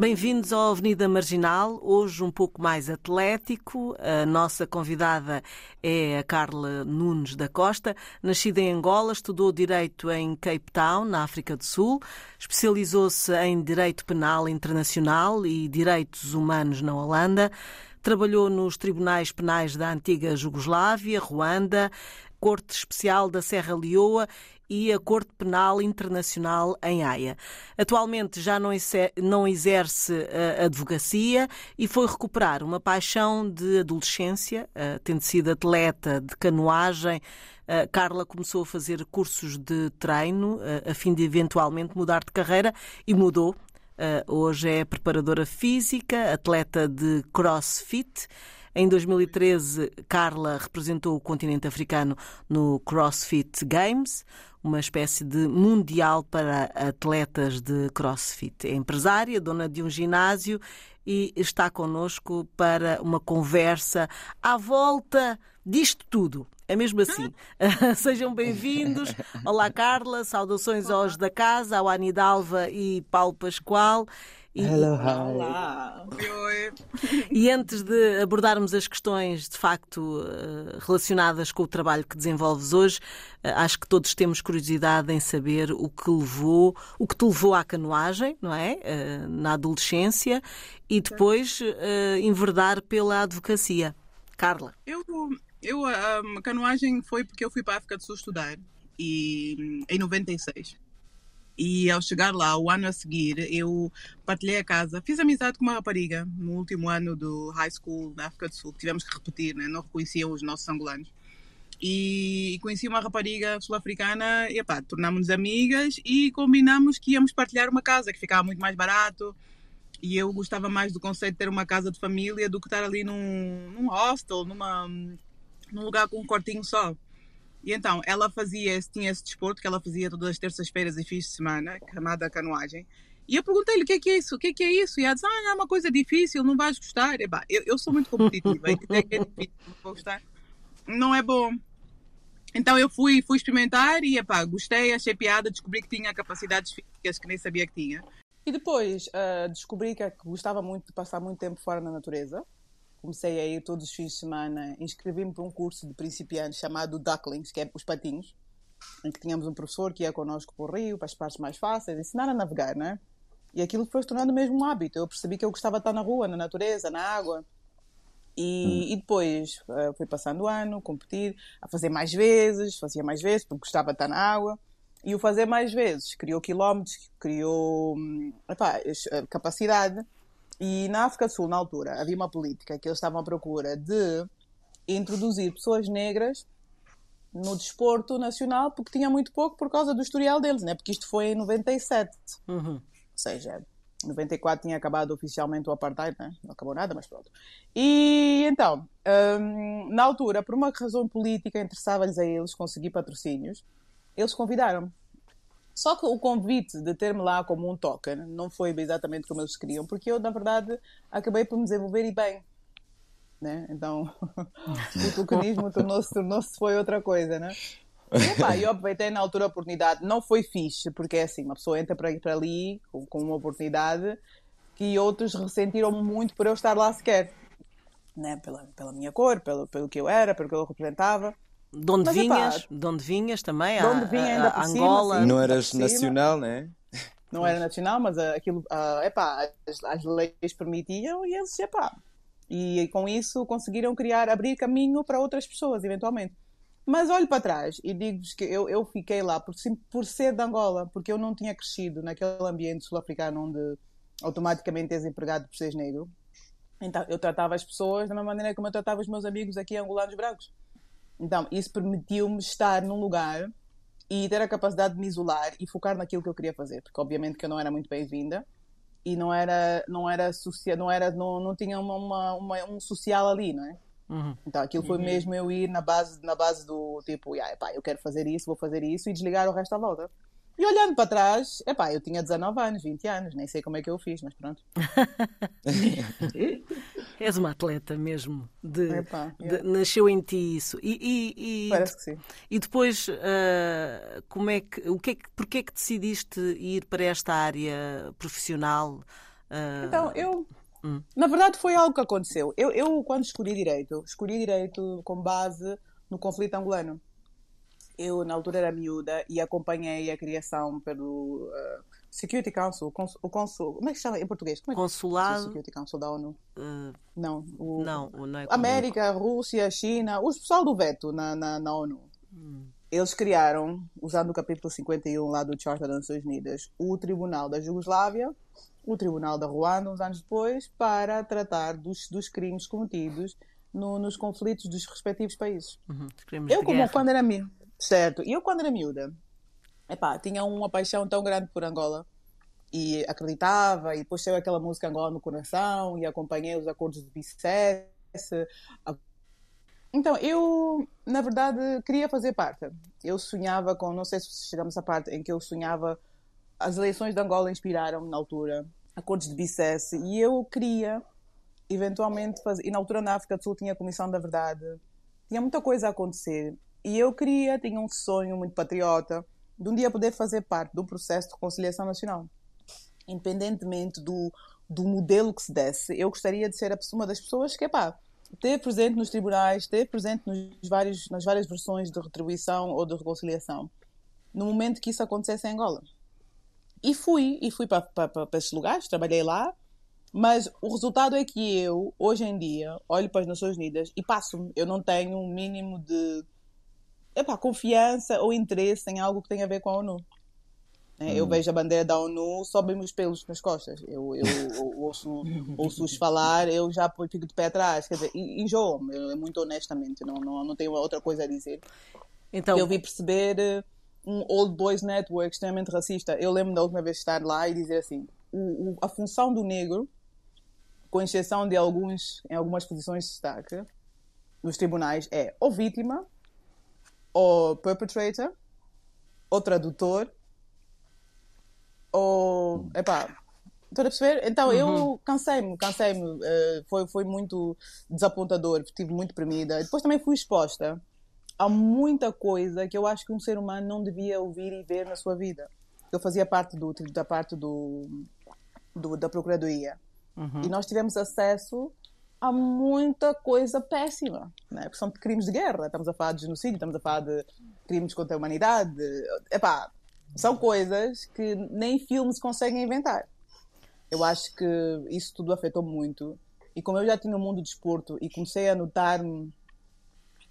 Bem-vindos ao Avenida Marginal, hoje um pouco mais atlético. A nossa convidada é a Carla Nunes da Costa. Nascida em Angola, estudou Direito em Cape Town, na África do Sul. Especializou-se em Direito Penal Internacional e Direitos Humanos na Holanda. Trabalhou nos tribunais penais da antiga Jugoslávia, Ruanda, Corte Especial da Serra Leoa e a Corte Penal Internacional em Haia. Atualmente já não exerce a advocacia e foi recuperar uma paixão de adolescência, eh, tendo sido atleta de canoagem. Eh, Carla começou a fazer cursos de treino eh, a fim de eventualmente mudar de carreira e mudou. Hoje é preparadora física, atleta de crossfit. Em 2013, Carla representou o continente africano no CrossFit Games uma espécie de mundial para atletas de crossfit. É empresária, dona de um ginásio e está connosco para uma conversa à volta disto tudo. É mesmo assim. Sejam bem-vindos. Olá, Carla. Saudações aos da casa, ao Anidalva e Paulo Pascoal. E, Hello, hi. Olá. E antes de abordarmos as questões de facto eh, relacionadas com o trabalho que desenvolves hoje, eh, acho que todos temos curiosidade em saber o que levou, o que te levou à canoagem, não é? Eh, na adolescência e depois enverdar pela advocacia. Carla. Eu, eu a canoagem foi porque eu fui para a África do Sul estudar e em 96. E ao chegar lá, o ano a seguir, eu partilhei a casa. Fiz amizade com uma rapariga no último ano do high school na África do Sul, que tivemos que repetir, né? não reconheciam os nossos angolanos. E, conheci uma rapariga sul-africana e pá, tornámos-nos amigas e combinámos que íamos partilhar uma casa, que ficava muito mais barato. E eu gostava mais do conceito de ter uma casa de família do que estar ali num, num hostel, numa, num lugar com um quartinho só. E então, ela fazia, tinha esse desporto que ela fazia todas as terças-feiras e fins de semana, chamada canoagem. E eu perguntei-lhe o que é que é isso, o que é que é isso? E ela disse, ah, é uma coisa difícil, não vais gostar. E, bah, eu, eu sou muito competitiva, é difícil, não vou gostar, não é bom. Então eu fui, fui experimentar e, epá, gostei, achei piada, descobri que tinha capacidades físicas que nem sabia que tinha. E depois uh, descobri que gostava muito de passar muito tempo fora na natureza comecei a ir todos os fins de semana, inscrevi-me para um curso de principiantes chamado Ducklings, que é os patinhos, em que tínhamos um professor que ia connosco para o rio, para as partes mais fáceis, ensinar a navegar, não é? E aquilo foi se tornando mesmo um hábito. Eu percebi que eu gostava de estar na rua, na natureza, na água. E, hum. e depois uh, fui passando o ano, competir, a fazer mais vezes, fazia mais vezes, porque gostava de estar na água. E o fazer mais vezes criou quilómetros, criou hum, epá, capacidade e na África do Sul, na altura, havia uma política que eles estavam à procura de introduzir pessoas negras no desporto nacional, porque tinha muito pouco por causa do historial deles, né? porque isto foi em 97. Uhum. Ou seja, 94 tinha acabado oficialmente o apartheid, né? não acabou nada, mas pronto. E então, hum, na altura, por uma razão política, interessava-lhes a eles conseguir patrocínios, eles convidaram-me. Só que o convite de ter-me lá como um token não foi exatamente como eles queriam, porque eu, na verdade, acabei por me desenvolver e bem. Né? Então, o tokenismo tornou-se, tornou-se foi outra coisa, né? E, eu aproveitei na altura a oportunidade. Não foi fixe, porque é assim, uma pessoa entra para, para ali com, com uma oportunidade que outros ressentiram muito por eu estar lá sequer. Né? Pela, pela minha cor, pelo, pelo que eu era, pelo que eu representava. De onde Mas, vinhas? Epá, de onde vinhas também? De onde vinha ainda a, a Angola. Cima, não eras nacional, né? Não era nacional, mas uh, aquilo, uh, epá, as, as, leis permitiam e eles, epá. E, e com isso conseguiram criar, abrir caminho para outras pessoas, eventualmente. Mas olho para trás e digo-vos que eu, eu fiquei lá por, por ser de Angola, porque eu não tinha crescido naquele ambiente sul-africano onde automaticamente és empregado por seres negro. Então eu tratava as pessoas da mesma maneira como eu tratava os meus amigos aqui angolanos brancos. Então, isso permitiu-me estar num lugar e ter a capacidade de me isolar e focar naquilo que eu queria fazer, porque obviamente que eu não era muito bem-vinda e não era não era social, não era não, não tinha uma, uma, uma, um social ali, não é? Uhum. Então aquilo foi uhum. mesmo eu ir na base na base do tipo, yeah, epá, eu quero fazer isso, vou fazer isso e desligar o resto à volta. E olhando para trás, epá, eu tinha 19 anos, 20 anos, nem sei como é que eu fiz, mas pronto. És uma atleta mesmo. De, Epa, de, nasceu em ti isso. E, e, e Parece que sim. E depois, uh, como é que, o que é que, porquê é que decidiste ir para esta área profissional? Uh... Então, eu. Hum. Na verdade, foi algo que aconteceu. Eu, eu, quando escolhi direito, escolhi direito com base no conflito angolano. Eu, na altura, era miúda e acompanhei a criação pelo. Uh, Security Council, o consul, como é que se chama em português? Como é Consulado. Security Council da ONU? Uh, não, o, não, não é América, Rússia, China, o pessoal do veto na, na, na ONU. Hum. Eles criaram, usando o capítulo 51 lá do Charter das Nações Unidas, o Tribunal da Jugoslávia, o Tribunal da Ruanda, uns anos depois, para tratar dos, dos crimes cometidos no, nos conflitos dos respectivos países. Uhum, eu, como quando era miúda, certo, e eu quando era miúda, epá, tinha uma paixão tão grande por Angola e acreditava, e depois saiu aquela música Angola no coração e acompanhei os acordos de BICES. Então, eu, na verdade, queria fazer parte. Eu sonhava com, não sei se chegamos à parte em que eu sonhava, as eleições de Angola inspiraram-me na altura, acordos de BICES, e eu queria, eventualmente, fazer. E na altura na África do Sul tinha a Comissão da Verdade, tinha muita coisa a acontecer. E eu queria, tinha um sonho muito patriota, de um dia poder fazer parte do processo de reconciliação nacional. Independentemente do, do modelo que se desse, eu gostaria de ser uma das pessoas que, pá, ter presente nos tribunais, ter presente nos vários, nas várias versões de retribuição ou de reconciliação, no momento que isso acontecesse em Angola. E fui, e fui para, para, para esses lugares, trabalhei lá, mas o resultado é que eu, hoje em dia, olho para as Nações Unidas e passo-me. Eu não tenho um mínimo de epá, confiança ou interesse em algo que tenha a ver com a ONU. Né? Hum. Eu vejo a bandeira da ONU, sobem os pelos nas costas. Eu, eu, eu ouço, ouço-os falar, eu já fico de pé atrás. Quer dizer, enjoo-me, muito honestamente, não, não, não tenho outra coisa a dizer. Então, eu vi perceber eh, um Old Boys Network extremamente racista. Eu lembro da última vez estar lá e dizer assim: o, o, a função do negro, com exceção de alguns em algumas posições de destaque nos tribunais, é ou vítima ou perpetrator, ou tradutor, ou. Epá, Estás a perceber? Então uhum. eu cansei-me, cansei-me. Uh, foi, foi muito desapontador, estive muito deprimida. Depois também fui exposta a muita coisa que eu acho que um ser humano não devia ouvir e ver na sua vida. Eu fazia parte do, da parte do, do da Procuradoria. Uhum. E nós tivemos acesso há muita coisa péssima, né? porque são crimes de guerra. Estamos a falar de genocídio, estamos a falar de crimes contra a humanidade. Epá, são coisas que nem filmes conseguem inventar. Eu acho que isso tudo afetou muito. E como eu já tinha o mundo de desporto e comecei a notar-me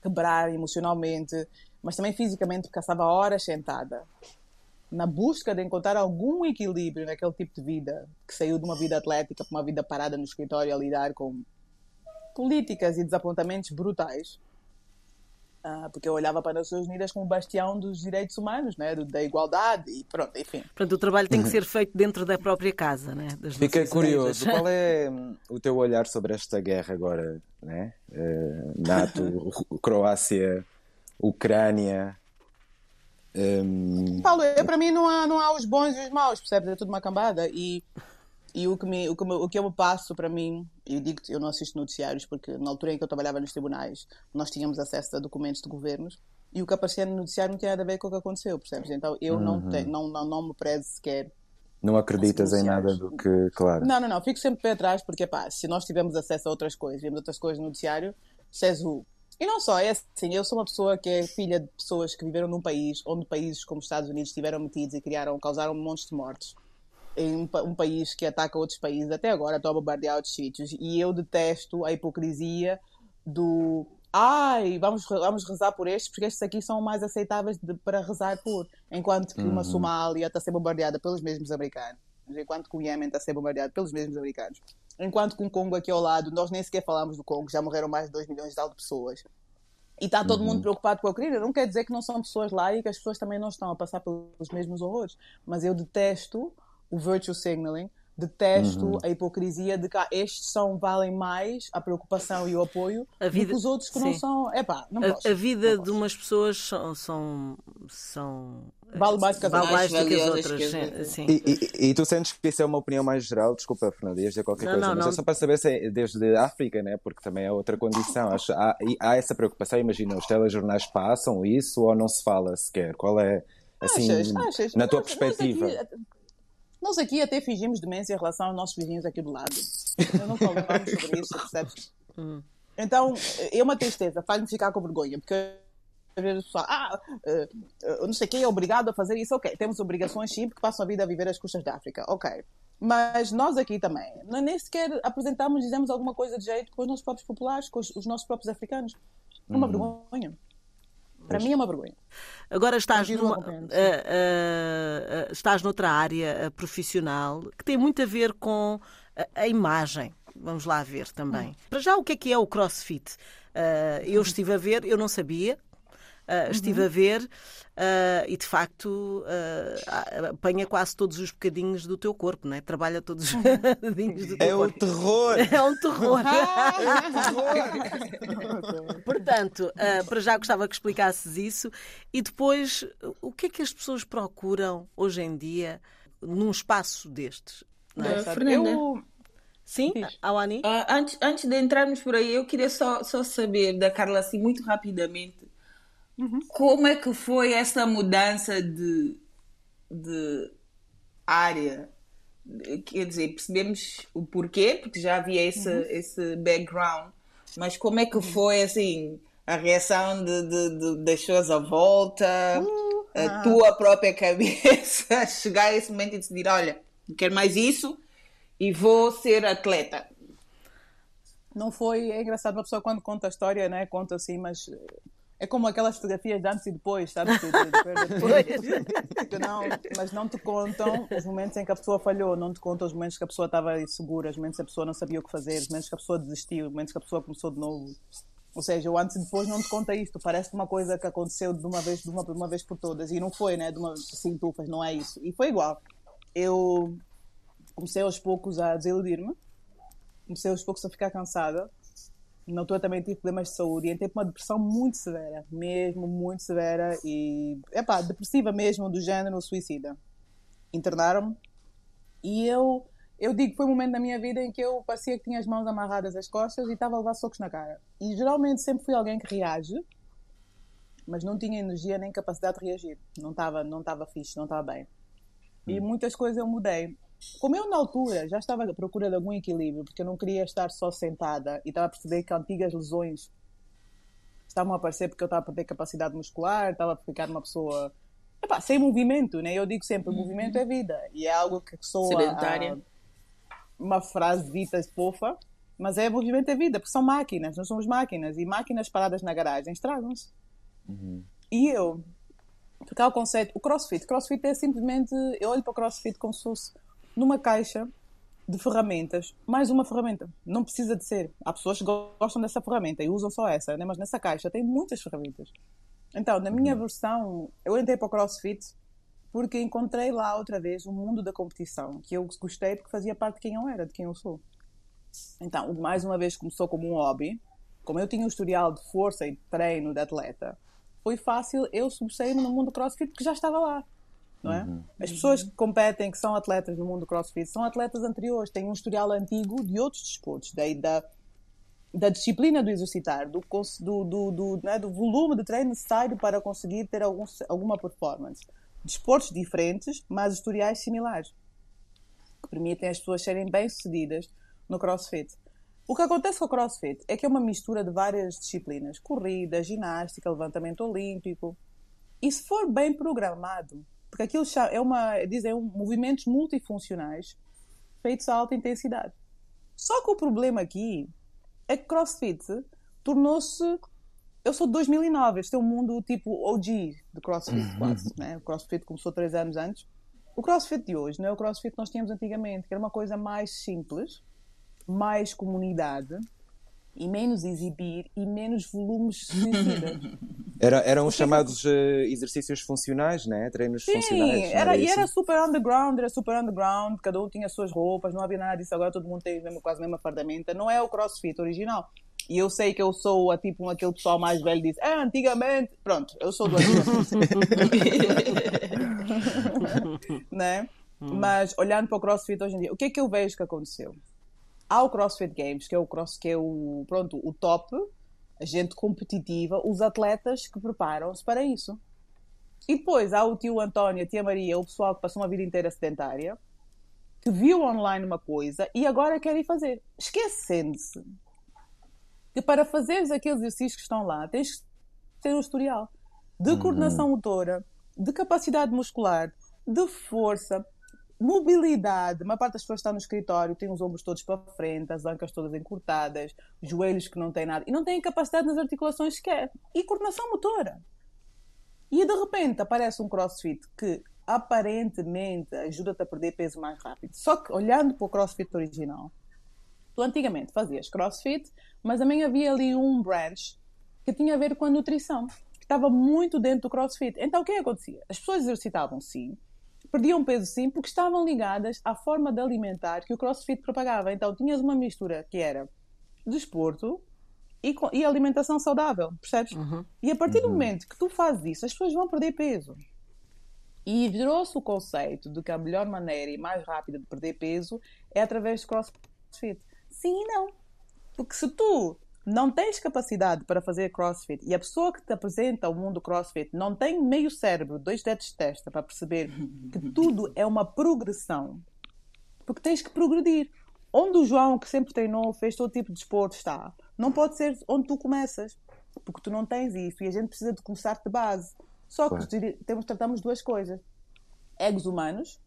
quebrar emocionalmente, mas também fisicamente, porque passava horas sentada, na busca de encontrar algum equilíbrio naquele tipo de vida, que saiu de uma vida atlética para uma vida parada no escritório a lidar com políticas e desapontamentos brutais. Uh, porque eu olhava para as Nações Unidas como bastião dos direitos humanos, né? da igualdade e pronto, enfim. Portanto, o trabalho tem que ser feito dentro da própria casa, né? Das Fiquei curioso, qual é hum, o teu olhar sobre esta guerra agora, né? Uh, NATO, Croácia, Ucrânia? Um... Paulo, eu, para mim não há, não há os bons e os maus, percebes? É tudo uma cambada e e o que, me, o, que me, o que eu me passo para mim, eu digo que eu não assisto noticiários porque na altura em que eu trabalhava nos tribunais nós tínhamos acesso a documentos de governos e o que aparecia no noticiário não tinha nada a ver com o que aconteceu, percebes? Então eu uhum. não, te, não, não, não me prezo sequer. Não acreditas em nada do que, claro. Não, não, não, fico sempre pé atrás porque, pá, se nós tivermos acesso a outras coisas, vemos outras coisas no noticiário, o. E não só, é assim, eu sou uma pessoa que é filha de pessoas que viveram num país onde países como os Estados Unidos estiveram metidos e criaram, causaram montes de mortes em um, um, país que ataca outros países, até agora estou a bombardear outros sítios, e eu detesto a hipocrisia do ai, vamos, vamos rezar por estes, porque estes aqui são mais aceitáveis de, para rezar por. Enquanto que uhum. uma Somália está a ser bombardeada pelos mesmos americanos, enquanto que o Iêmen está a ser bombardeado pelos mesmos americanos, enquanto que o Congo aqui ao lado, nós nem sequer falamos do Congo, já morreram mais de 2 milhões de pessoas. E está todo uhum. mundo preocupado com a Ucrânia. Não quer dizer que não são pessoas lá e que as pessoas também não estão a passar pelos mesmos horrores. Mas eu detesto o virtue signaling, detesto uhum. a hipocrisia de que estes são, valem mais a preocupação e o apoio a vida, do que os outros que sim. não são. Epá, não a, posso, a vida não de umas pessoas são, são, são Vale mais que vale mais do que as outras. que. Sim. E, e- e tu sentes que isso é uma opinião mais geral? Desculpa, Fernanda, ias dizer qualquer Não, coisa, não, mas não. é só para saber se é desde a África, né? porque também é outra condição. Acho, há, há essa preocupação, imagina, os telejornais passam isso ou não se fala sequer? Qual é, assim, Achas? Achas? na tua Nós- perspectiva? Aqui, nós aqui até fingimos demência em relação aos nossos vizinhos aqui do lado. Eu não falo sobre isso, percebes? Então, é uma tristeza, faz-me ficar com vergonha, porque às vezes o pessoal, ah, eh, eh, não sei quem é obrigado a fazer isso, ok, temos obrigações sim, porque passam a vida a viver às custas da África, ok. Mas nós aqui também, não- nem sequer apresentamos, dizemos alguma coisa de jeito com os nossos próprios populares, com os, os nossos próprios africanos. É uma vergonha. Para mim é uma vergonha. Agora estás, numa, ah, ah, ah, estás noutra área ah, profissional que tem muito a ver com a, a imagem. Vamos lá ver Hum. também. Para já, o que é que é o crossfit? Ah, eu estive a ver, eu não sabia. Ah, Uhum. estive a ver ah, e de facto ah, apanha quase todos os bocadinhos do teu corpo, não é? Trabalha todos os bocadinhos do teu É corpo. terror! É um terror. Portanto, ah, para já gostava que explicasses isso. E depois, o que é que as pessoas procuram hoje em dia num espaço destes? Não é? Ah? Fernanda? Eu, Sim, Diz. Awani? Ah, antes, antes de entrarmos por aí, eu queria só, só saber da Carla, assim, muito rapidamente, como é que foi essa mudança de, de área? Quer dizer, percebemos o porquê, porque já havia esse, esse background, mas como é que foi, assim, a reação de, de- de- das pessoas à volta, a tua própria cabeça, chegar a esse momento e decidir, olha, não quero mais isso e vou ser atleta. não foi. É engraçado uma pessoa quando conta a história, né? Conta assim, mas é como aquelas fotografias de antes e depois, sabes? De- de- de- de- que não, mas não te contam os momentos em que a pessoa falhou, não te contam os momentos que a pessoa estava insegura, os momentos que a pessoa não sabia o que fazer, os momentos que a pessoa desistiu, os momentos que a pessoa começou de novo. Ou seja, o antes e depois não te conta isto. Parece uma coisa que aconteceu de uma vez, de uma, de uma vez por todas. E não foi, né? De uma assim, tufas, não é isso. E foi igual. Eu comecei aos poucos a desiludir-me comecei aos poucos a ficar cansada. Na altura também tive problemas de saúde e entrei para uma depressão muito severa, mesmo muito severa e, epá, depressiva mesmo, do género suicida. Internaram-me e eu, eu digo que foi um momento da minha vida em que eu parecia que tinha as mãos amarradas às costas e estava a levar socos na cara. E geralmente sempre fui alguém que reage, mas não tinha energia nem capacidade de reagir. Não estava não estava fixe, não estava bem. E muitas coisas eu mudei. Como eu, na altura, já estava à procura de algum equilíbrio, porque eu não queria estar só sentada e estava a perceber que antigas lesões estavam a aparecer porque eu estava a perder capacidade muscular, estava a ficar uma pessoa epá, sem movimento, né? Eu digo sempre, movimento é vida. E é algo que soa Sedentária. a- uma frase dita fofa, mas é movimento é vida, porque são máquinas, nós somos máquinas, e máquinas paradas na garagem estragam-se. E eu, porque há o conceito, o crossfit, crossfit é simplesmente, eu olho para o crossfit como se fosse numa caixa de ferramentas, mais uma ferramenta. Não precisa de ser. Há pessoas que gostam dessa ferramenta e usam só essa, né? mas nessa caixa tem muitas ferramentas. Então, na minha versão, eu entrei para o crossfit porque encontrei lá outra vez o mundo da competição, que eu gostei porque fazia parte de quem eu era, de quem eu sou. Então, mais uma vez começou como um hobby. Como eu tinha um historial de força e de treino de atleta, foi fácil eu sobressair-me no mundo do crossfit porque já estava lá. Não é? As pessoas que competem, que são atletas no mundo do crossfit, são atletas anteriores, têm um historial antigo de outros desportos, daí da, da disciplina do exercitar, do, do, do, do, né, do volume de treino necessário para conseguir ter algum, alguma performance. Desportos diferentes, mas historiais similares que permitem as pessoas serem bem-sucedidas no CrossFit. O que acontece com o CrossFit é que é uma mistura de várias disciplinas: corrida, ginástica, levantamento olímpico. E se for bem programado, porque aquilo é uma, dizem, um, movimentos multifuncionais feitos a alta intensidade. Só que o problema aqui é que CrossFit tornou-se. Eu sou de 2009, este é um mundo tipo OG de CrossFit, quase. Né? O CrossFit começou três anos antes. O CrossFit de hoje não é o CrossFit que nós tínhamos antigamente, que era uma coisa mais simples, mais comunidade e menos exibir e menos volumes. Era, eram os chamados eh, exercícios funcionais, né? Treinos Sim, funcionais. não era, e era super underground, era super underground, cada um tinha as suas roupas, não havia nada disso, agora todo mundo tem mesmo, quase a mesma fardamenta. Não é o crossfit original. E eu sei que eu sou a, tipo aquele pessoal mais velho que diz, ah, antigamente, pronto, eu sou do antigamente. né? Mas olhando para o CrossFit hoje em dia, o que é que eu vejo que aconteceu? Há o CrossFit Games, que é o cross, que é o pronto, o top, a gente competitiva, os atletas que preparam-se para isso. E depois há o tio António, a tia Maria, o pessoal que passou uma vida inteira sedentária, que viu online uma coisa e agora quer ir fazer, esquecendo-se que para fazeres aqueles exercícios que estão lá, tens que ter um historial de coordenação motora, de capacidade muscular, de força, mobilidade. Uma parte das pessoas está no escritório, tem os ombros todos para frente, as ancas todas encurtadas, joelhos que não têm nada e não têm capacidade nas articulações sequer. E coordenação motora. E de repente aparece um crossfit que aparentemente ajuda-te a perder peso mais rápido. Só que olhando para o crossfit original, tu antigamente fazias crossfit, mas também havia ali um branch que tinha a ver com a nutrição, que estava muito dentro do crossfit. Então o que acontecia? As pessoas exercitavam sim, perdiam peso sim, porque estavam ligadas à forma de alimentar que o crossfit propagava. Então tinhas uma mistura que era desporto, e, e alimentação saudável, percebes? Uhum. E a partir uhum. do momento que tu fazes isso, as pessoas vão perder peso. E virou-se o conceito de que a melhor maneira e mais rápida de perder peso é através de crossfit. Sim e não. Porque se tu não tens capacidade para fazer crossfit e a pessoa que te apresenta o mundo crossfit não tem meio cérebro, dois dedos de testa para perceber que tudo é uma progressão, porque tens que progredir. Onde o João, que sempre treinou, fez todo tipo de esporte, está, não pode ser onde tu começas, porque tu não tens isso e a gente precisa de começar de base. Só que claro. temos, tratamos duas coisas: egos humanos,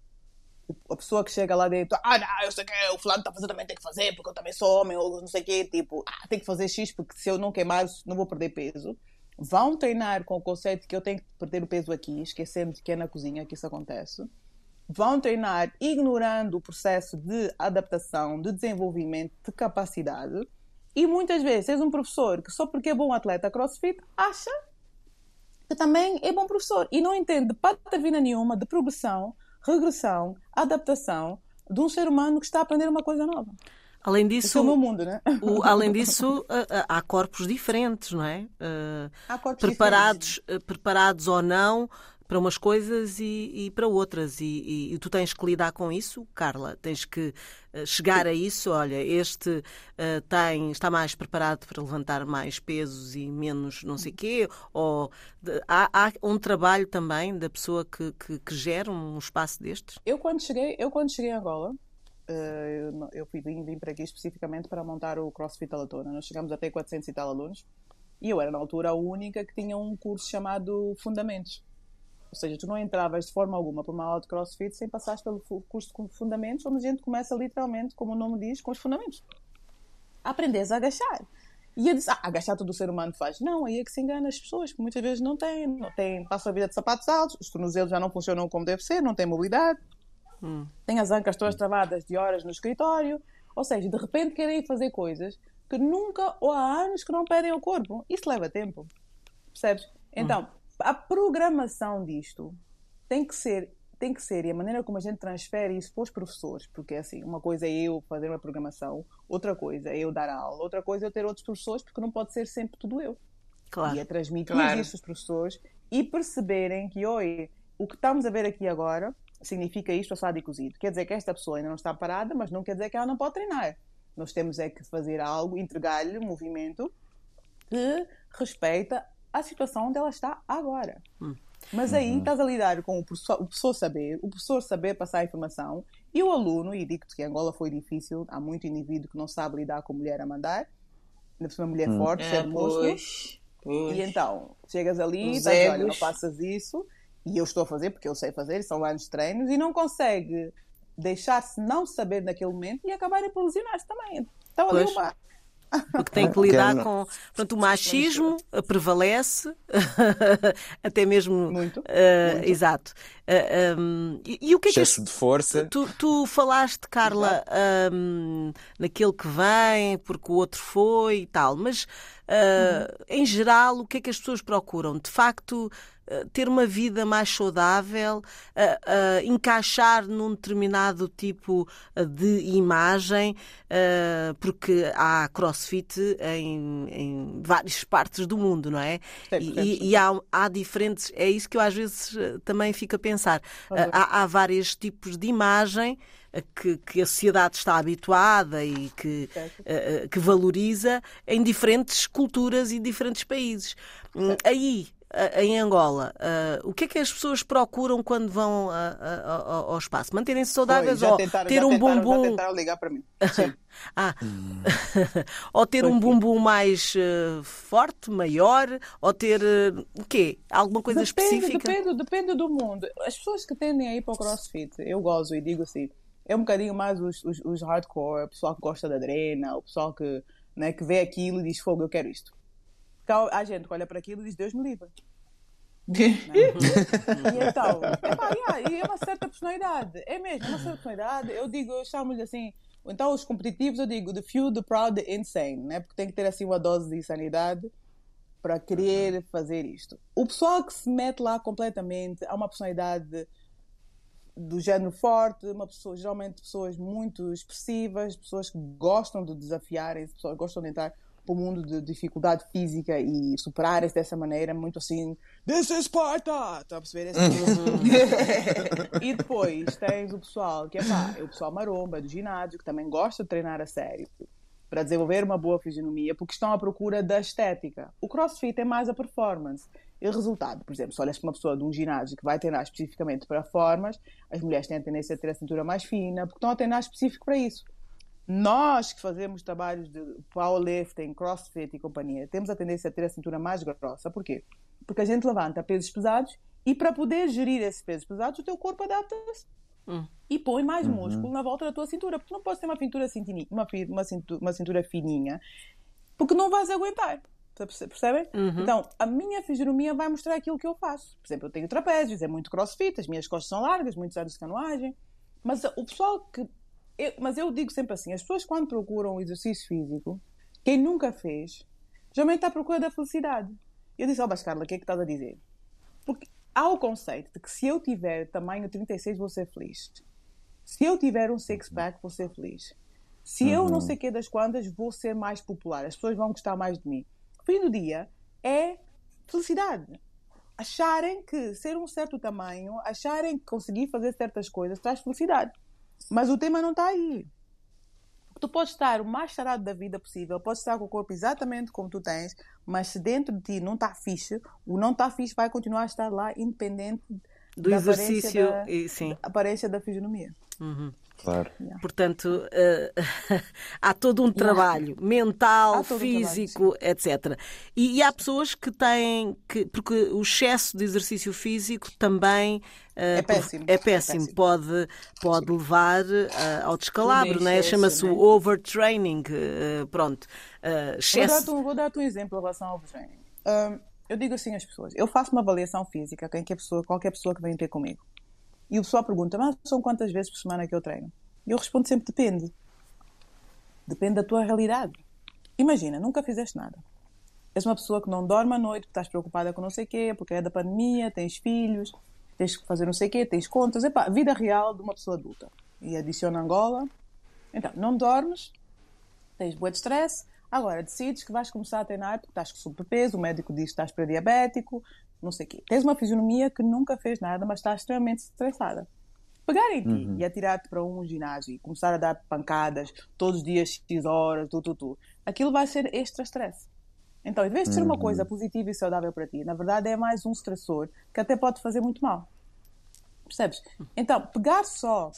a pessoa que chega lá dentro, ah, não, eu sei que o fulano está fazer, também tem que fazer, porque eu também sou homem, ou não sei o quê, tipo, ah, tem que fazer X, porque se eu não queimar, não vou perder peso. Vão treinar com o conceito que eu tenho que perder o peso aqui, esquecendo que é na cozinha que isso acontece. Vão treinar ignorando o processo de adaptação, de desenvolvimento, de capacidade. E muitas vezes és um professor que só porque é bom atleta crossfit acha que também é bom professor e não entende patavina nenhuma de progressão, regressão, adaptação de um ser humano que está a aprender uma coisa nova. Além disso, é o mundo, né? o, além disso, há corpos diferentes, não é? há corpos preparados, diferentes. preparados ou não para umas coisas e, e para outras. E, e, tu tens que lidar com isso, Carla. Tens que uh, chegar a isso. Olha, este uh, tem, está mais preparado para levantar mais pesos e menos não sei quê. Ou há, há, um trabalho também da pessoa que, que, que, gera um espaço destes? Eu quando cheguei, eu quando cheguei a Angola, uh, eu fui, vim, vim para aqui especificamente para montar o CrossFit Alatona. Nós chegamos a ter 400 e tal alunos. E eu era, na altura, a única que tinha um curso chamado Fundamentos ou seja, tu não entravas de forma alguma para uma aula de crossfit sem passares pelo curso de fundamentos, onde a gente começa literalmente, como o nome diz, com os fundamentos. Aprendes a agachar. E eu disse, ah, agachar todo o ser humano faz. Não, aí é que se engana as pessoas, que muitas vezes não têm, não têm, passam a vida de sapatos altos, os tornozelos já não funcionam como deve ser, não têm mobilidade, hum. têm as ancas todas travadas de horas no escritório, ou seja, de repente querem fazer coisas que nunca ou há anos que não pedem ao corpo. Isso leva tempo, percebes? Então, hum a programação disto tem que ser tem que ser, e a maneira como a gente transfere isso para os professores, porque assim, uma coisa é eu fazer uma programação, outra coisa é eu dar aula, outra coisa é eu ter outros professores, porque não pode ser sempre tudo eu. Claro. E é transmitir claro. isso aos professores e perceberem que, oi, o que estamos a ver aqui agora significa isto assado e cozido. Quer dizer que esta pessoa ainda não está parada, mas não quer dizer que ela não pode treinar. Nós temos é que fazer algo, entregar-lhe movimento que respeita a situação onde ela está agora. Hum. Mas aí uhum. estás a lidar com o professor, o professor, saber, o professor saber passar a informação e o aluno, e digo-te que Angola foi difícil, há muito indivíduo que não sabe lidar com mulher a mandar, ainda uma mulher hum. forte, é, pois, pois. E então, chegas ali, estás, olha, não passas isso, e eu estou a fazer porque eu sei fazer, são anos de treinos, e não consegue deixar-se não saber naquele momento e acabar por lesionar-se também. Então ali uma, porque tem que lidar com. Pronto, o machismo prevalece, até mesmo. Muito. Uh, muito. Exato. Uh, eh, um, e, e, o que é Excesso que. de força. Tu, tu falaste, Carla, um, naquele que vem, porque o outro foi e tal, mas Uh, em geral, o que é que as pessoas procuram? De facto, uh, ter uma vida mais saudável, uh, encaixar num determinado tipo de imagem, porque há crossfit em, em, várias partes do mundo, não é? E, e há, há, diferentes. É isso que eu às vezes também fico a pensar. há, há vários tipos de imagem que, que a sociedade está habituada e que, uh, que valoriza em diferentes culturas e diferentes países. Hum, aí, em Angola, uh, o que é que as pessoas procuram quando vão uh, uh, ao espaço? Manterem-se saudáveis Foi, ou tentaram, ter um tentaram, bumbum. tentaram ligar para mim. ah. ou ter um bumbum mais forte, maior, ou ter o quê? Alguma coisa depende, específica? Depende, depende do mundo. As pessoas que tendem a ir para o crossfit, eu gosto e digo assim, é um bocadinho mais os, os, os hardcore, o pessoal que gosta da drena, o pessoal que, né, que vê aquilo e diz fogo, eu quero isto. Então, a gente olha para aquilo e diz Deus me livre. e então, epá, yeah, e é uma certa personalidade, é mesmo, é uma certa personalidade. Eu digo, eu chamo-lhe assim, então os competitivos eu digo the few, the proud, the insane, né? porque tem que ter assim uma dose de insanidade para querer fazer isto. O pessoal que se mete lá completamente, há uma personalidade do género forte, uma pessoa, geralmente pessoas muito expressivas, pessoas que gostam de desafiarem, pessoas que gostam de entrar para o mundo de dificuldade física e superarem-se dessa maneira, muito assim, This is Sparta! Está a perceber? Assim, e depois tens o pessoal que é pá, é o pessoal maromba do ginásio, que também gosta de treinar a sério para desenvolver uma boa fisionomia, porque estão à procura da estética. O crossfit é mais a performance. E o resultado, por exemplo, se olhas para uma pessoa de um ginásio que vai treinar especificamente para formas, as mulheres têm a tendência a ter a cintura mais fina, porque estão a treinar específico para isso. Nós que fazemos trabalhos de powerlifting, crossfit e companhia, temos a tendência a ter a cintura mais grossa. Porquê? Porque a gente levanta pesos pesados e para poder gerir esses pesos pesados, o teu corpo adapta-se. Hum. E põe mais uhum. músculo na volta da tua cintura, porque não podes ter uma cintura, uma, uma, cintura, uma cintura fininha, porque não vais aguentar. Percebem? Uhum. Então, a minha fisionomia vai mostrar aquilo que eu faço. Por exemplo, eu tenho trapézios, é muito crossfit, as minhas costas são largas, muitos anos de canoagem. Mas o pessoal que. Eu, mas eu digo sempre assim: as pessoas, quando procuram o exercício físico, quem nunca fez, geralmente está à procura da felicidade. Eu disse, ó, oh, Carla, o que é que estás a dizer? Porque há o conceito de que se eu tiver tamanho 36, vou ser feliz. Se eu tiver um six-pack, vou ser feliz. Se uhum. eu não uhum. sei o que das quantas, vou ser mais popular. As pessoas vão gostar mais de mim fim do dia é felicidade. Acharem que ser um certo tamanho, acharem que conseguir fazer certas coisas traz felicidade. Mas o tema não está aí. Tu podes estar o mais sarado da vida possível, podes estar com o corpo exatamente como tu tens, mas se dentro de ti não está fixe, o não está fixe vai continuar a estar lá, independente do exercício da, e sim. Da aparência da fisionomia. Uhum. Claro. Portanto, uh, há todo um trabalho mental, físico, trabalho, etc. E, e, há pessoas que têm que. Porque o excesso de exercício físico também. Uh, é, péssimo. é, péssimo. é péssimo. Pode, pode levar uh, ao descalabro, né? chama-se o overtraining. pronto. excesso... Vou dar-te um, dar um exemplo em relação ao overtraining. eu digo assim às pessoas: eu faço uma avaliação física, quem que pessoa, qualquer pessoa que vem ter comigo. E o pessoal pergunta, mas são quantas vezes por semana que eu treino? E eu respondo sempre, depende. Depende da tua realidade. Imagina, nunca fizeste nada. És uma pessoa que não dorme à noite, estás preocupada com não sei o quê, porque é da pandemia, tens filhos, tens que fazer não sei o quê, tens contas. Epá, vida real de uma pessoa adulta. E adiciona Angola. Então, não dormes, tens boa de stress, agora decides que vais começar a treinar porque estás com sobrepeso, o médico diz que estás pré-diabético, não sei o quê. Tens uma fisionomia que nunca fez nada, mas está extremamente estressada. Pegar em ti uhum. e atirar-te para um ginásio e começar a dar pancadas todos os dias, X horas, tu, tu, tu, aquilo vai ser extra stress. Então, em vez de ser uma coisa uhum. positiva e saudável para ti, na verdade é mais um estressor que até pode fazer muito mal. Percebes? Então, pegar só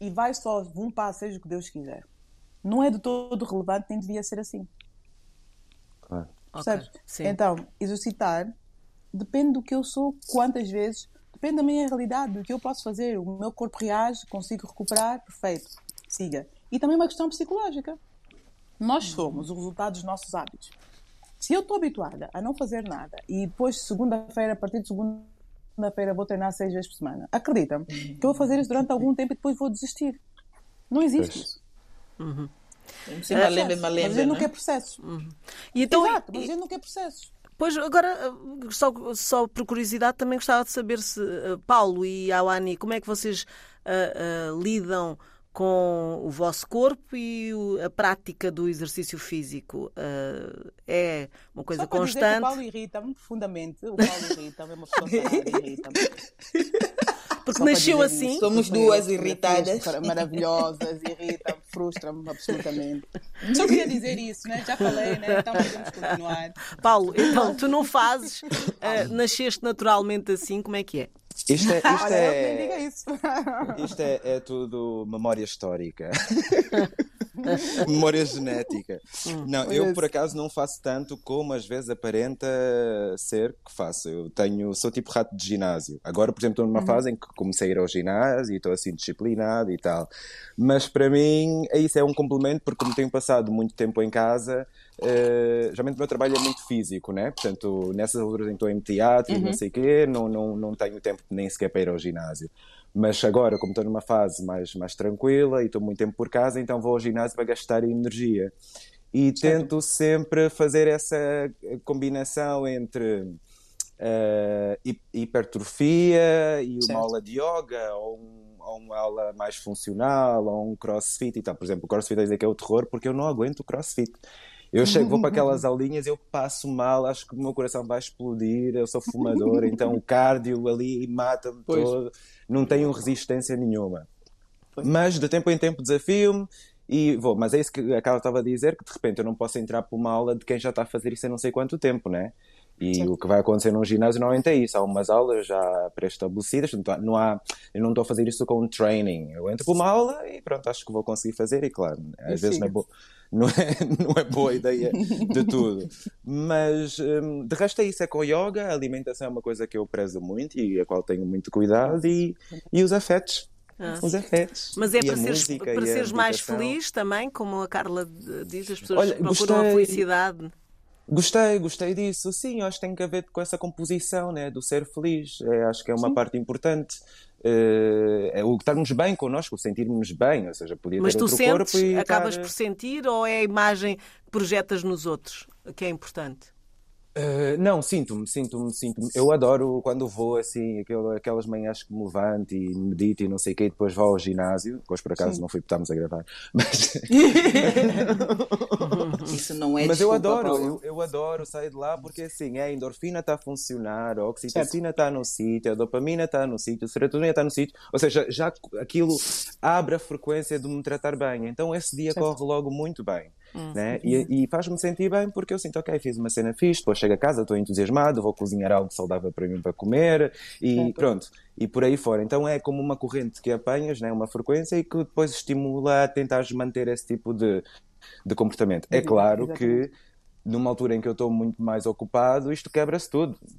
e vai só, um passo, seja o que Deus quiser, não é de todo relevante, nem devia ser assim. Claro. Percebes? Okay. Então, exercitar depende do que eu sou, quantas vezes, depende da minha realidade, do que eu posso fazer. O meu corpo reage, consigo recuperar, perfeito, siga. E também uma questão psicológica. Nós somos o resultado dos nossos hábitos. Se eu estou habituada a não fazer nada e depois, segunda-feira, a partir de segunda-feira, vou treinar seis vezes por semana, acredita-me que eu vou fazer isso durante algum tempo e depois vou desistir. Não existe pois. isso. Uhum. Sim, malembe, Mas a malembe, gente não né? quer processos. E então, Exato, mas a gente não quer processos. Pois, agora, uh, só, só por curiosidade, também gostava de saber se, uh, Paulo e Awani, como é que vocês uh, uh, lidam com o vosso corpo e a prática do exercício físico? Uh, é uma coisa Só para dizer que o constante? Paulo irrita-me profundamente. O Paulo irrita-me, é uma pessoa parada, irrita-me. Porque nasceu assim? isso. Somos duas irritadas. Maravilhosas, irrita-me, frustra-me absolutamente. Só queria dizer isso, né? Já falei, né? Então podemos continuar. Paulo, então, tu não fazes, uh, nasceste naturalmente assim, como é que é? Isto é, isto Olha, é, isso. isto é, é tudo memória histórica. memória genética. Não, eu por acaso não faço tanto como às vezes aparenta ser que faço. Eu tenho, sou tipo rato de ginásio. Agora, por exemplo, estou numa fase em que comecei a ir ao ginásio e estou assim disciplinado e tal. Mas para mim, é isso é um complemento porque como tenho passado muito tempo em casa, eh, geralmente o meu trabalho é muito físico, né? Portanto, nessas alturas em que estou em teatro e não sei o quê, não, não, não tenho tempo nem sequer para ir ao ginásio. Mas agora, como estou numa fase mais, mais tranquila e estou muito tempo por casa, então vou ao ginásio para gastar energia. E tento sempre fazer essa eh, combinação entre hi- hipertrofia e uma Certo. aula de yoga ou, um- ou uma aula mais funcional ou um crossfit e tal. Por exemplo, o crossfit a dizer que é o terror porque eu não aguento o crossfit. Eu chego, vou para aquelas aulinhas, eu passo mal, acho que o meu coração vai explodir, eu sou fumador, então o cardio ali mata-me todo, não tenho resistência nenhuma. Mas de tempo em tempo desafio-me e vou. Mas é isso que a Carla estava a dizer, que de repente eu não posso entrar para uma aula de quem já está a fazer isso há não sei quanto tempo, né? E o que vai acontecer num ginásio normalmente é isso. Há umas aulas já pré-estabelecidas, não há, eu não estou a fazer isso com um training. Eu entro para uma aula e pronto, acho que vou conseguir fazer e claro, às E vezes não é, siga. Não, é, não é boa ideia de tudo. Mas hum, de resto é isso, é com yoga, a alimentação é uma coisa que eu prezo muito e a qual tenho muito cuidado e, e os afetos. Ah. Os afetos. Mas é a para seres, para a seres mais feliz também, como a Carla diz, as pessoas Olha, procuram a gostei. felicidade. Gostei, gostei disso. Sim, acho que tem a ver com essa composição, né, do ser feliz. É, acho que é uma parte importante. Eh, é o estarmos bem connosco, sentirmos bem, ou seja, podia Mas ter outro sentes, corpo e acabas estar- por sentir ou é a imagem que projetas nos outros que é importante? Eh, não, sinto-me, sinto-me, sinto-me. Eu adoro quando vou assim, aquelas manhãs que me levanto e medito e não sei o quê, e depois vou ao ginásio. Hoje por acaso não fui porque estávamos a gravar. Mas, Isso não é Mas eu adoro, eu, eu adoro sair de lá porque assim, a endorfina está a funcionar, a oxitocina está no sítio, a dopamina está no sítio, a serotonina está no sítio, ou seja, já aquilo abre a frequência de me tratar bem, então esse dia corre logo muito bem. Né? E, e faz-me sentir bem porque eu sinto, ok, fiz uma cena fixe, depois chego a casa, estou entusiasmado, vou cozinhar algo saudável para mim para comer e pronto, e por aí fora. Então é como uma corrente que apanhas, né? uma frequência e que depois estimula a tentares manter esse tipo de, de comportamento. É claro que numa altura em que eu estou muito mais ocupado, isto quebra-se tudo.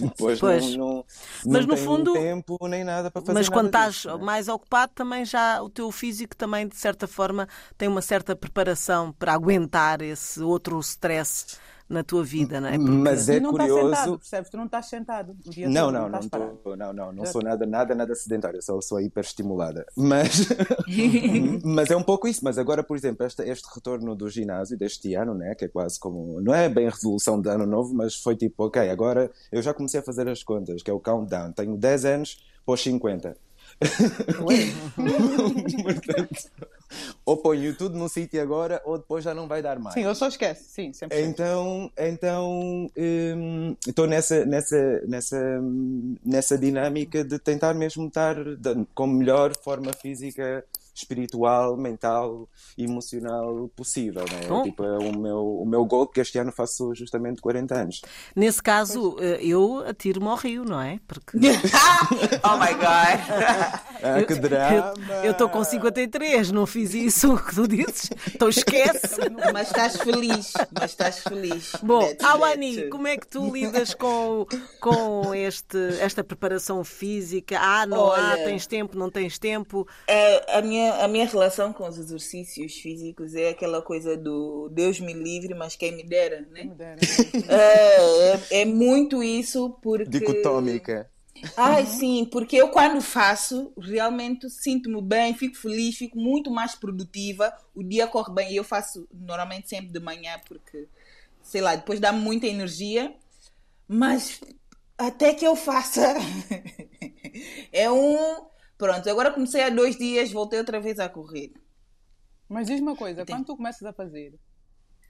Depois Pois. não, não, Mas não no fundo- tempo nem nada para fazer Mas quando estás disso, né? mais ocupado, também já o teu físico também, de certa forma, tem uma certa preparação para aguentar esse outro stress na tua vida, não é? Porque- Mas é e não estás curioso. sentado, percebes? Tu não estás sentado. Não, não, não, estás parado. tô, não, não, não sou nada, nada, nada sedentário, só sou hiperestimulada. Mas, mas é um pouco isso. Mas agora, por exemplo, este, este retorno do ginásio deste ano, né, que é quase como, não é bem resolução de ano novo, mas foi tipo, ok, agora eu já comecei a fazer as contas, que é o countdown. Tenho 10 anos para os 50. Portanto, ou ponho tudo no sítio agora, ou depois já não vai dar mais. Sim, eu só esquece. Sim, sempre. Então, então hum, estou nessa, nessa, nessa, nessa dinâmica de tentar mesmo estar com melhor forma física, espiritual, mental e emocional possível. Né? Tipo, é o meu, o meu gol, que este ano faço justamente 40 anos. Nesse caso, eh, eu atiro-me ao rio, não é? Porque oh my God! Ah, que drama! eu estou com 53, não fiz isso que tu dizes, então esquece. Mas estás feliz, mas estás feliz. Bom, Awani, como é que tu lidas com, com este, esta preparação física? Ah, não há, Olha. tens tempo, não tens tempo. É, a, minha, a minha relação com os exercícios físicos é aquela coisa do Deus me livre, mas quem me dera, né? É, é, é muito isso porque... Dicotómica. Ai, sim, porque eu quando faço, realmente sinto-me bem, fico feliz, fico muito mais produtiva, o dia corre bem. E eu faço normalmente sempre de manhã, porque, sei lá, depois dá-me muita energia, mas até que eu faça é um. Pronto, agora comecei há dois dias, voltei outra vez a correr. Mas diz uma coisa, quando tu começas a fazer,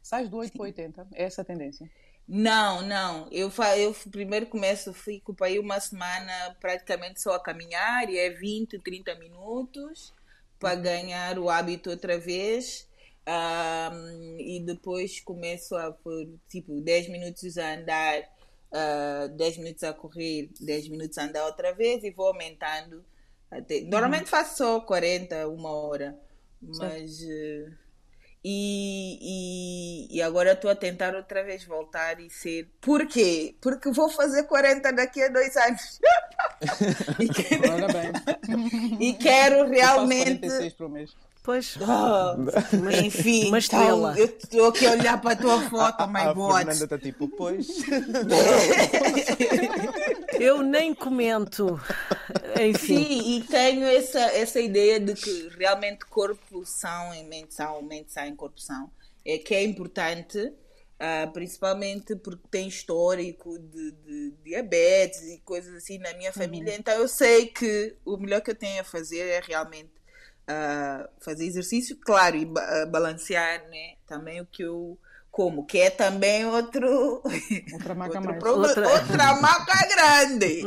sais do 8 para 80? É essa a tendência? Não, não. Eu, fa eu primeiro começo, fico para aí uma semana praticamente só a caminhar e é 20, 30 minutos para ganhar o hábito outra vez. Um, e depois começo a por tipo 10 minutos a andar, uh, 10 minutos a correr, 10 minutos a andar outra vez e vou aumentando. Até... Normalmente faço só 40, uma hora, mas. Uh, e, e, e, agora estou a tentar outra vez voltar e ser. Por quê? Porque vou fazer 40 daqui a dois anos. e, quero... e quero realmente. Eu faço 46 por mês. Pois. Oh, enfim, uma então, eu estou aqui a olhar para a tua foto, a, my a God. Fernanda está tipo, pois. eu nem comento. Enfim. Sim, e tenho essa, essa ideia de que realmente corpo são em mente são, mente são em corpo são. É que é importante, uh, principalmente porque tem histórico de, de, diabetes e coisas assim na minha família. Uhum. Então eu sei que o melhor que eu tenho a fazer é realmente uh, fazer exercício, claro, e uh, balancear né, também o que eu como, que é também outro outra maca, outro problema, outra... outra maca grande.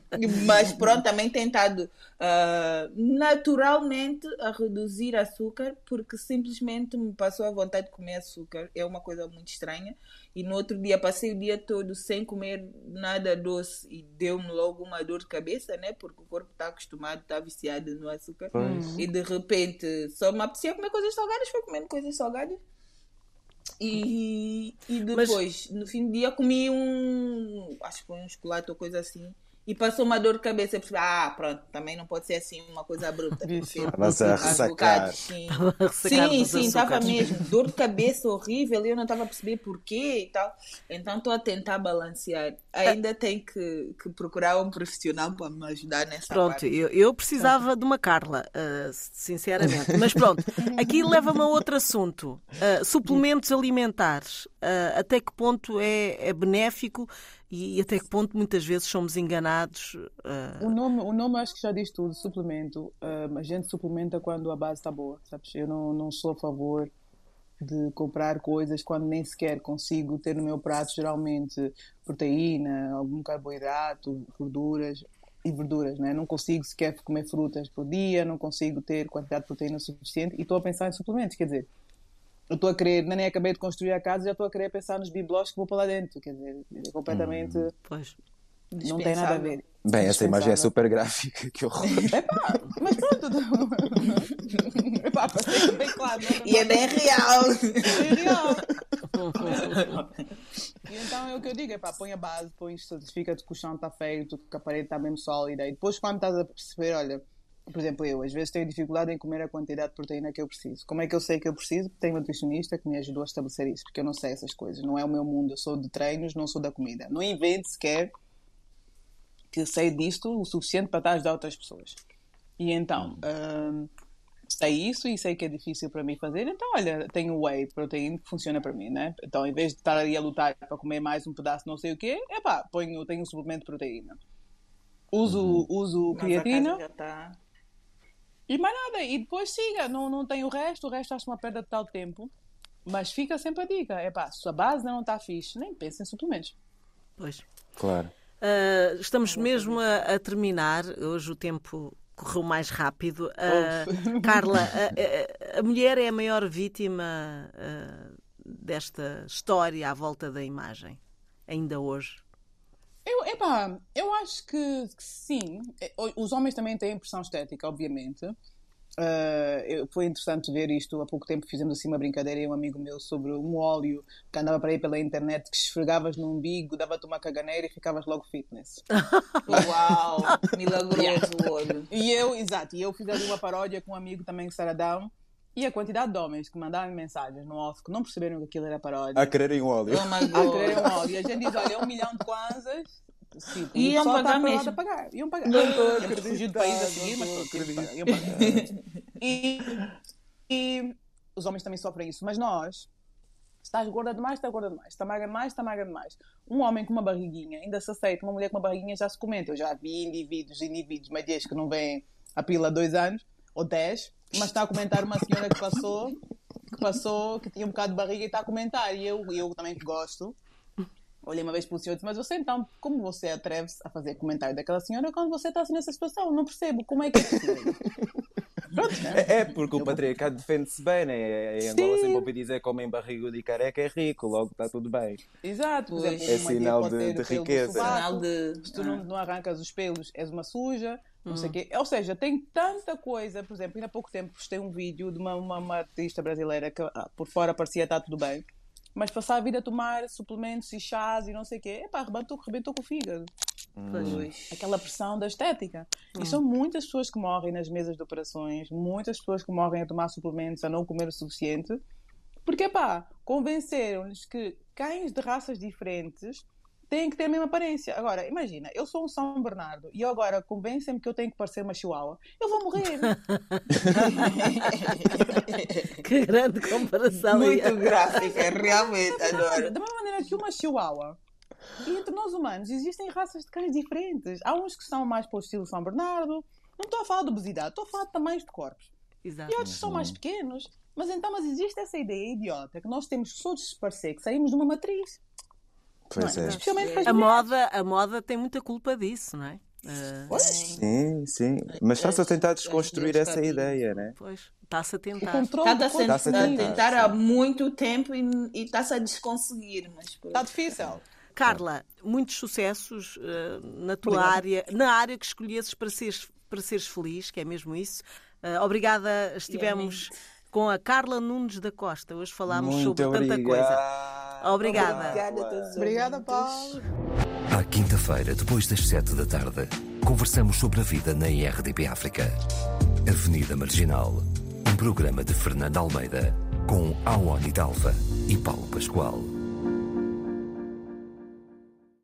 Mas pronto, também tentado uh, naturalmente a reduzir açúcar, porque simplesmente me passou a vontade de comer açúcar. É uma coisa muito estranha. E no outro dia passei o dia todo sem comer nada doce e deu-me logo uma dor de cabeça, né? Porque o corpo está acostumado, está viciado no açúcar. Uhum. E de repente só me apetecia comer coisas salgadas, foi comendo coisas salgadas. E, e depois, Mas... no fim do dia, comi um. Acho que foi um chocolate ou coisa assim e passou uma dor de cabeça. Eu percebi, ah, pronto, também não pode ser assim uma coisa abrupta. Mas a ressacar. Sim, sim, sim estava mesmo. Dor de cabeça horrível e eu não estava a perceber porquê e tal. Então estou a tentar balancear. Ainda tenho que, que procurar um profissional para me ajudar nessa pronto, parte. Eu, eu precisava de uma Carla, uh, sinceramente. Mas pronto, aqui leva-me a outro assunto. Uh, suplementos alimentares. Uh, até que ponto é, é benéfico? E, até que ponto muitas vezes somos enganados? Uh... O, nome, o nome acho que já diz tudo, suplemento. Uh, a gente suplementa quando a base está boa, sabes? Eu não, não sou a favor de comprar coisas quando nem sequer consigo ter no meu prato geralmente proteína, algum carboidrato, gorduras e verduras, né? Não consigo sequer comer frutas por dia, não consigo ter quantidade de proteína suficiente e estou a pensar em suplementos, quer dizer, eu estou a querer, nem acabei de construir a casa, já estou a querer pensar nos bibelós que vou para lá dentro. Quer dizer, é completamente. Hum, pois. Não tem nada a ver. Bem, essa imagem é super gráfica, que horror. Epá, mas pronto. Epá, para ser bem claro. Não, e é bem real. É real. e então é o que eu digo: epá, põe a base, põe, certifica-te que o chão está feito, que a parede está mesmo sólida. E depois, quando estás a perceber, olha por exemplo, eu às vezes tenho dificuldade em comer a quantidade de proteína que eu preciso. Como é que eu sei que eu preciso? Tenho um nutricionista que me ajudou a estabelecer isso, porque eu não sei essas coisas. Não é o meu mundo. Eu sou de treinos, não sou da comida. Não invente sequer que sei disto o suficiente para estar a ajudar outras pessoas. E então, hum, sei isso e sei que é difícil para mim fazer. Então, olha, tenho whey proteína que funciona para mim, né? Então, em vez de estar ali a lutar para comer mais um pedaço, não sei o quê, é pá, ponho, tenho um suplemento de proteína. Uso, uhum. uso creatina. Tá... E mais nada, e depois siga, não, não tem o resto, o resto acho uma perda de tal tempo. Mas fica sempre a dica: é pá, se a base não está fixe, nem pense em suplementos. Pois. Claro. Uh, estamos mesmo a, a, terminar, hoje o tempo correu mais rápido. Uh, Carla, a, a, a, mulher é a maior vítima uh, desta história à volta da imagem, ainda hoje. Eu, epá, eu acho que, que, sim. É, os homens também têm pressão estética, obviamente. Uh, foi interessante ver isto. Há pouco tempo fizemos assim uma brincadeira e um amigo meu sobre um óleo que andava para aí pela internet que esfregavas no umbigo, dava-te uma caganeira e ficavas logo fitness. Uau! Milagroso o óleo. E eu, exato, e eu fiz ali uma paródia com um amigo também, Saradão. E a quantidade de homens que mandavam mensagens no off que não perceberam que aquilo era paródia. A quererem óleo. Oh a quererem óleo. E a gente diz: olha, é um milhão de kwanzas Sim, E iam pagar lá mesmo. de pagar. Iam pagar. Não estou a fugir do país a seguir, mas pronto, iam pagar. E, e os homens também sofrem isso, mas nós, se estás gorda demais, está gorda demais, está magra demais, está magra demais. Um homem com uma barriguinha ainda se aceita, uma mulher com uma barriguinha já se comenta. Eu já vi indivíduos, indivíduos, médias que não vêm a pila há dois anos ou dez, mas está a comentar uma senhora que passou, que passou, que tinha um bocado de barriga e está a comentar. E eu, eu também que gosto. Olhei uma vez para o senhor e disse, mas você então, como você atreve-se a fazer comentário daquela senhora quando você está assim nessa situação? Não percebo, como é que é possível? Pronto, né? É, é porque o patriarcado defende-se bem, né? Em Angola Sim. sempre ouvi dizer que homem barrigudo e careca é rico, logo está tudo bem. Exato, exemplo, É sinal de- de riqueza. Sinal de. Se tu não, não arrancas os pelos, és uma suja, não Hum. sei o quê. Ou seja, tem tanta coisa. Por exemplo, ainda há pouco tempo postei um vídeo de uma, uma, uma artista brasileira que ah, por fora parecia estar tudo bem, mas passava a vida a tomar suplementos e chás e não sei o quê. Epá, arrebentou, arrebentou com o fígado. Pois. Aquela pressão da estética. E são muitas pessoas que morrem nas mesas de operações, muitas pessoas que morrem a tomar suplementos, a não comer o suficiente, porque, pá, convenceram-lhes que cães de raças diferentes têm que ter a mesma aparência. Agora, imagina, eu sou um São Bernardo e agora convencem-me que eu tenho que parecer uma chihuahua. Eu vou morrer. Que grande comparação. Muito gráfica, realmente, Da adoro. mesma maneira que uma chihuahua. E entre nós humanos existem raças de cães diferentes. Há uns que são mais para o estilo São Bernardo. Não estou a falar de obesidade, estou a falar de tamanhos de corpos. Exato. E outros são mais pequenos. Mas então, mas existe essa ideia idiota que nós temos que todos parecer que saímos de uma matriz. Pois é. A moda, a moda tem muita culpa disso, não é? Ah, Sim, sim. Mas está-se a tentar desconstruir essa ideia, né? pois, está-se a O tentar. controle Está-se a, Tá-se a tentar, há muito tempo e e está-se a desconseguir. Mas. Está difícil. Carla, muitos sucessos ah, na tua Obrigada. área, na área que escolhesses para seres, para seres feliz, que é mesmo isso. Ah, obrigada, estivemos com a Carla Nunes da Costa. Hoje falámos Muito sobre tanta obrigado. coisa. Obrigada. Obrigada a todos os Obrigada. Paulo. À quinta-feira, depois das sete da tarde, conversamos sobre a vida na IRDP África. Avenida Marginal, um programa de Fernando Almeida, com Awani Dalva e Paulo Pascoal.